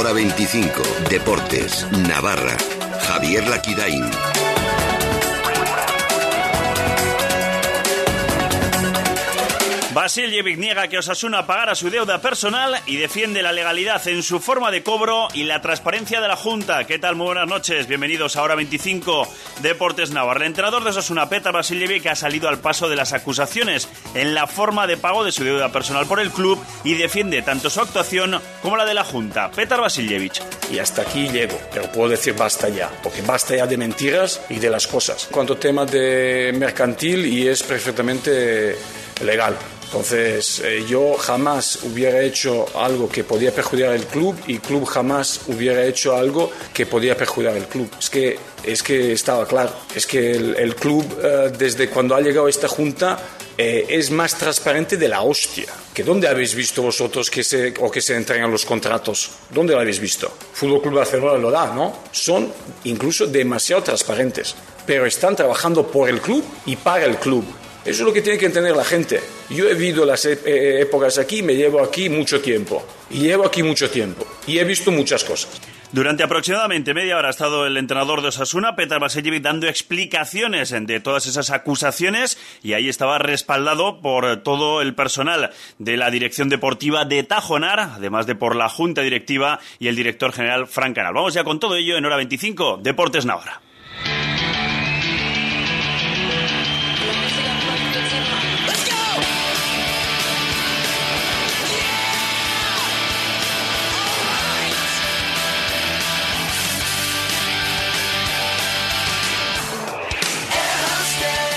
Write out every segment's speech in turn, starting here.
Ahora 25. Deportes. Navarra. Javier Laquidain. Vasiljevic niega que Osasuna pagara su deuda personal y defiende la legalidad en su forma de cobro y la transparencia de la Junta. ¿Qué tal? Muy buenas noches. Bienvenidos a Hora 25 Deportes Navarra. El entrenador de Osasuna, Petar Vasiljevic, ha salido al paso de las acusaciones en la forma de pago de su deuda personal por el club y defiende tanto su actuación como la de la Junta. Petar Vasiljevic. Y hasta aquí llego, pero puedo decir basta ya, porque basta ya de mentiras y de las cosas. Cuanto tema de mercantil y es perfectamente legal. Entonces, eh, yo jamás hubiera hecho algo que podía perjudicar el club y el club jamás hubiera hecho algo que podía perjudicar el club. Es que, es que estaba claro. Es que el, club, eh, desde cuando ha llegado esta junta, eh, es más transparente de la hostia. ¿Que ¿Dónde habéis visto vosotros que se, o que se entregan los contratos? ¿Dónde lo habéis visto? Fútbol Club Barcelona lo da, ¿no? Son incluso demasiado transparentes. Pero están trabajando por el club y para el club. Eso es lo que tiene que entender la gente. Yo he vivido las e-, eh, épocas aquí, me llevo aquí mucho tiempo. Y llevo aquí mucho tiempo. Y he visto muchas cosas. Durante aproximadamente media hora ha estado el entrenador de Osasuna, Petar Vasiljevic, dando explicaciones de todas esas acusaciones y ahí estaba respaldado por todo el personal de la dirección deportiva de Tajonar, además de por la junta directiva y el director general Frank Canal. Vamos ya con todo ello en hora 25, Deportes Navarra.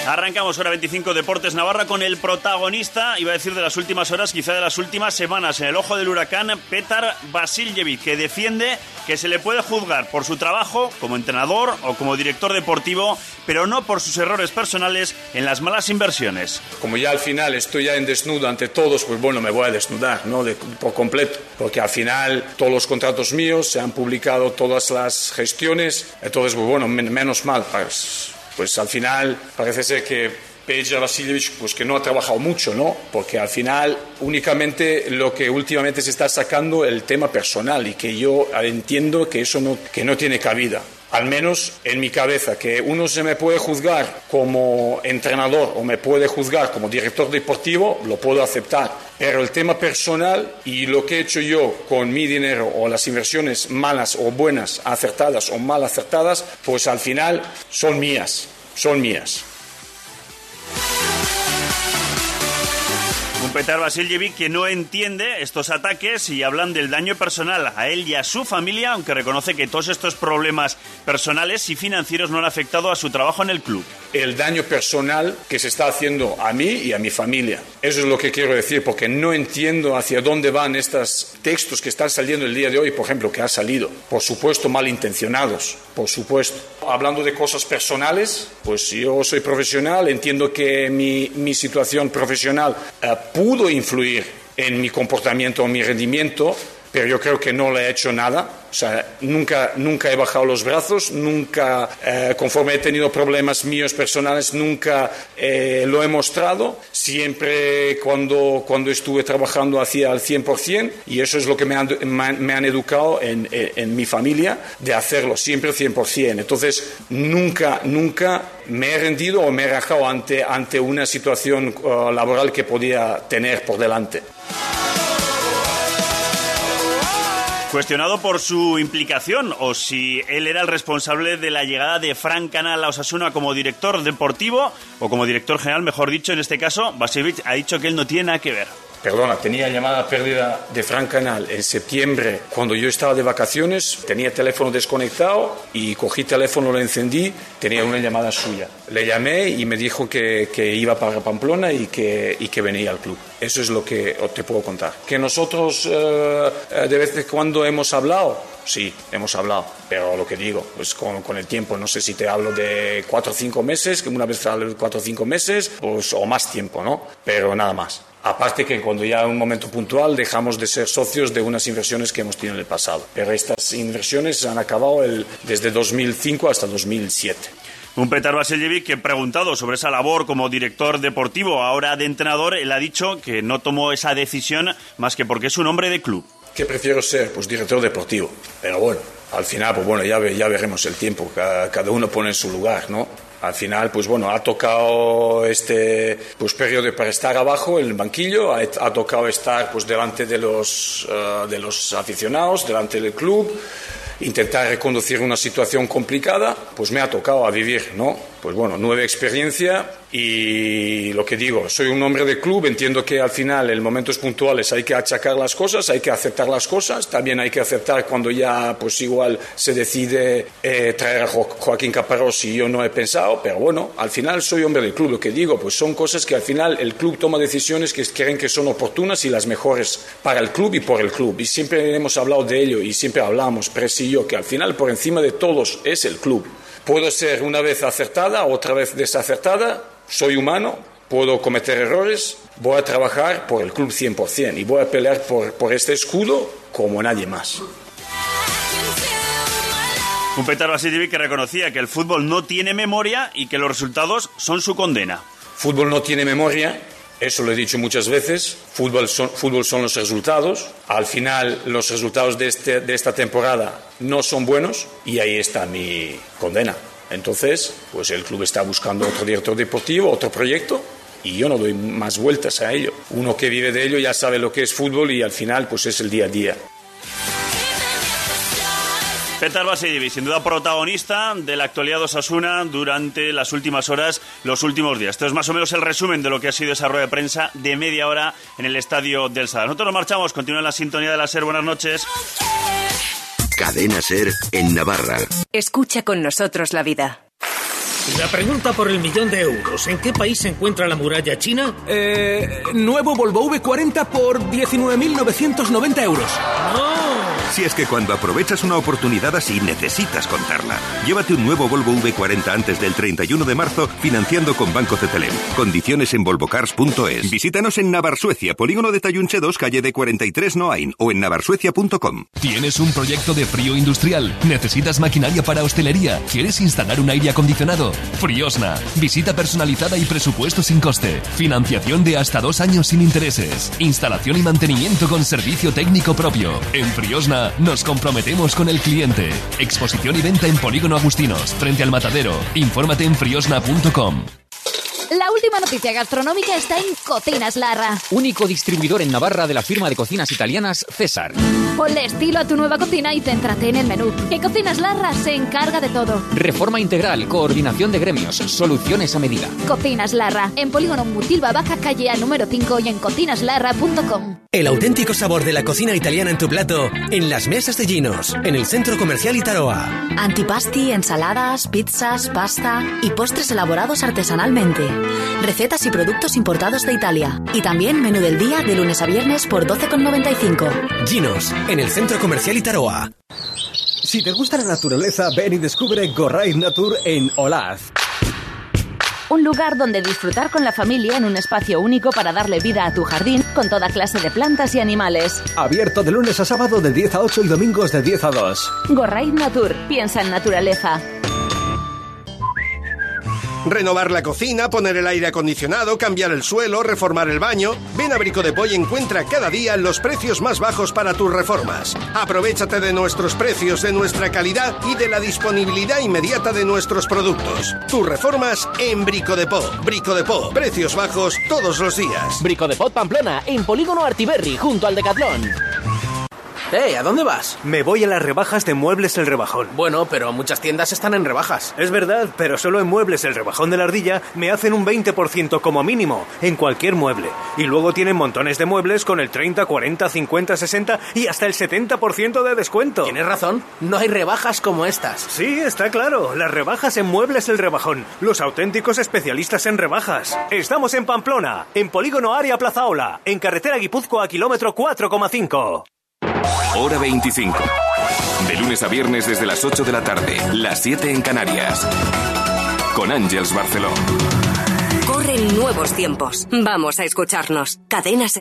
Arrancamos hora 25 Deportes Navarra con el protagonista, iba a decir de las últimas horas, quizá de las últimas semanas, en el ojo del huracán, Petar Vasiljevic, que defiende que se le puede juzgar por su trabajo como entrenador o como director deportivo, pero no por sus errores personales en las malas inversiones. Como ya al final estoy ya en desnudo ante todos, pues bueno, me voy a desnudar, ¿no? por completo, porque al final todos los contratos míos se han publicado todas las gestiones, entonces, pues bueno, menos mal, pues pues al final parece ser que Peja Vasilievich pues que no ha trabajado mucho, ¿no? Porque al final únicamente lo que últimamente se está sacando el tema personal y que yo entiendo que eso no, que no tiene cabida. Al menos en mi cabeza, que uno se me puede juzgar como entrenador o me puede juzgar como director deportivo, lo puedo aceptar. Pero el tema personal y lo que he hecho yo con mi dinero o las inversiones malas o buenas, acertadas o mal acertadas, pues al final son mías, son mías. Un Petar Vasiljevic que no entiende estos ataques y hablan del daño personal a él y a su familia, aunque reconoce que todos estos problemas personales y financieros no han afectado a su trabajo en el club. El daño personal que se está haciendo a mí y a mi familia. Eso es lo que quiero decir, porque no entiendo hacia dónde van estos textos que están saliendo el día de hoy, por ejemplo, que ha salido. Por supuesto, malintencionados, por supuesto. Hablando de cosas personales, pues yo soy profesional, entiendo que mi, mi situación profesional eh, pudo influir en mi comportamiento o mi rendimiento, pero yo creo que no le he hecho nada. O sea, nunca, nunca he bajado los brazos, nunca, eh, conforme he tenido problemas míos personales, nunca eh, lo he mostrado. Siempre cuando, cuando estuve trabajando hacía al 100% y eso es lo que me han, me han educado en, en, mi familia, de hacerlo siempre al 100%. Entonces, nunca, nunca me he rendido o me he rajado ante, ante una situación uh, laboral que podía tener por delante. Cuestionado por su implicación o si él era el responsable de la llegada de Frank Canal a Osasuna como director deportivo o como director general, mejor dicho, en este caso, Basevich ha dicho que él no tiene nada que ver. Perdona, tenía llamada perdida de Frank Canal en septiembre cuando yo estaba de vacaciones, tenía teléfono desconectado y cogí teléfono, lo encendí, tenía una llamada suya. Le llamé y me dijo que, que iba para Pamplona y que, y que venía al club. Eso es lo que te puedo contar. Que nosotros eh, eh, de vez en cuando hemos hablado, sí, hemos hablado, pero lo que digo, pues con, con, el tiempo, no sé si te hablo de cuatro o cinco meses, que una vez te de cuatro o cinco meses, pues, o más tiempo, ¿no? Pero nada más. Aparte que cuando ya en un momento puntual dejamos de ser socios de unas inversiones que hemos tenido en el pasado. Pero estas inversiones han acabado el, desde 2005 hasta 2007. Un Petar Vasiljevic que preguntado sobre esa labor como director deportivo, ahora de entrenador, él ha dicho que no tomó esa decisión más que porque es un hombre de club. ¿qué prefiero ser? Pues director deportivo. Pero bueno, al final, pues bueno, ya, ya veremos el tiempo, cada, cada uno pone en su lugar, ¿no? Al final, pues bueno, ha tocado este pues, periodo para estar abajo en el banquillo, ha, tocado estar pues delante de los, eh, de los aficionados, delante del club, intentar reconducir una situación complicada, pues me ha tocado a vivir, ¿no? Pues bueno, nueva experiencia y lo que digo, soy un hombre de club, entiendo que al final en momentos puntuales hay que achacar las cosas, hay que aceptar las cosas, también hay que aceptar cuando ya pues igual se decide eh, traer a Joaquín Caparrós y yo no he pensado, pero bueno, al final soy hombre del club, lo que digo, pues son cosas que al final el club toma decisiones que creen que son oportunas y las mejores para el club y por el club. Y siempre hemos hablado de ello y siempre hablamos, Pres y yo, que al final por encima de todos es el club. Puedo ser una vez acertada, otra vez desacertada, soy humano, puedo cometer errores, voy a trabajar por el club 100% y voy a pelear por, por este escudo como nadie más. Un Petar que reconocía que el fútbol no tiene memoria y que los resultados son su condena. Fútbol no tiene memoria, eso lo he dicho muchas veces. Fútbol son, fútbol son los resultados. Al final, los resultados de, este, de esta temporada no son buenos y ahí está mi condena. Entonces, pues el club está buscando otro director deportivo, otro proyecto y yo no doy más vueltas a ello. Uno que vive de ello ya sabe lo que es fútbol y al final pues es el día a día. Petar Baseyevi, sin duda protagonista de la actualidad de Osasuna durante las últimas horas, los últimos días. Esto es más o menos el resumen de lo que ha sido esa rueda de prensa de media hora en el estadio del Sadar. Nosotros nos marchamos, continúa la sintonía de la SER. Buenas noches. Cadena SER en Navarra. Escucha con nosotros la vida. La pregunta por el millón de euros. ¿En qué país se encuentra la muralla china? Eh, nuevo Volvo V40 por 19.990 euros. ¡No! Si es que cuando aprovechas una oportunidad así necesitas contarla. Llévate un nuevo Volvo V40 antes del 31 de marzo financiando con Banco Cetelem. Condiciones en volvocars.es. Visítanos en Navarsuecia, Polígono de Tayunche 2, calle de 43 Noain o en navarsuecia.com. ¿Tienes un proyecto de frío industrial? ¿Necesitas maquinaria para hostelería? ¿Quieres instalar un aire acondicionado? Friosna. Visita personalizada y presupuesto sin coste. Financiación de hasta dos años sin intereses. Instalación y mantenimiento con servicio técnico propio. En Friosna nos comprometemos con el cliente. Exposición y venta en Polígono Agustinos, frente al matadero. Infórmate en friosna.com. La última noticia gastronómica está en Cocinas Larra. Único distribuidor en Navarra de la firma de cocinas italianas César. Ponle estilo a tu nueva cocina y céntrate en el menú. Que Cocinas Larra se encarga de todo. Reforma integral, coordinación de gremios, soluciones a medida. Cocinas Larra, en Polígono Mutilva Baja, calle A número 5 y en cocinaslarra.com. El auténtico sabor de la cocina italiana en tu plato, en las mesas de Ginos, en el Centro Comercial Itaroa. Antipasti, ensaladas, pizzas, pasta y postres elaborados artesanalmente. Recetas y productos importados de Italia. Y también menú del día de lunes a viernes por 12,95. Ginos, en el Centro Comercial Itaroa. Si te gusta la naturaleza, ven y descubre Gorraid Natur en Olaz. Un lugar donde disfrutar con la familia en un espacio único para darle vida a tu jardín con toda clase de plantas y animales. Abierto de lunes a sábado de 10 a 8 y domingos de 10 a 2. Gorraid Natur, piensa en naturaleza. Renovar la cocina, poner el aire acondicionado, cambiar el suelo, reformar el baño. Ven a Brico de Poy y encuentra cada día los precios más bajos para tus reformas. Aprovechate de nuestros precios, de nuestra calidad y de la disponibilidad inmediata de nuestros productos. Tus reformas en Brico de Po. Brico de Po. Precios bajos todos los días. Brico de Po Pamplona, en Polígono Artiberri, junto al Decatlón. ¡Eh! ¿A dónde vas? Me voy a las rebajas de Muebles El Rebajón. Bueno, pero muchas tiendas están en rebajas. Es verdad, pero solo en Muebles El Rebajón de la Ardilla me hacen un 20% como mínimo, en cualquier mueble. Y luego tienen montones de muebles con el 30, 40, 50, 60 y hasta el 70% de descuento. Tienes razón, no hay rebajas como estas. Sí, está claro. Las rebajas en Muebles El Rebajón. Los auténticos especialistas en rebajas. Estamos en Pamplona, en Polígono Área Plazaola, en carretera Guipúzcoa, kilómetro 4,5. Hora 25. De lunes a viernes desde las 8 de la tarde, las 7 en Canarias. Con Ángels Barceló. Corren nuevos tiempos. Vamos a escucharnos. Cadenas.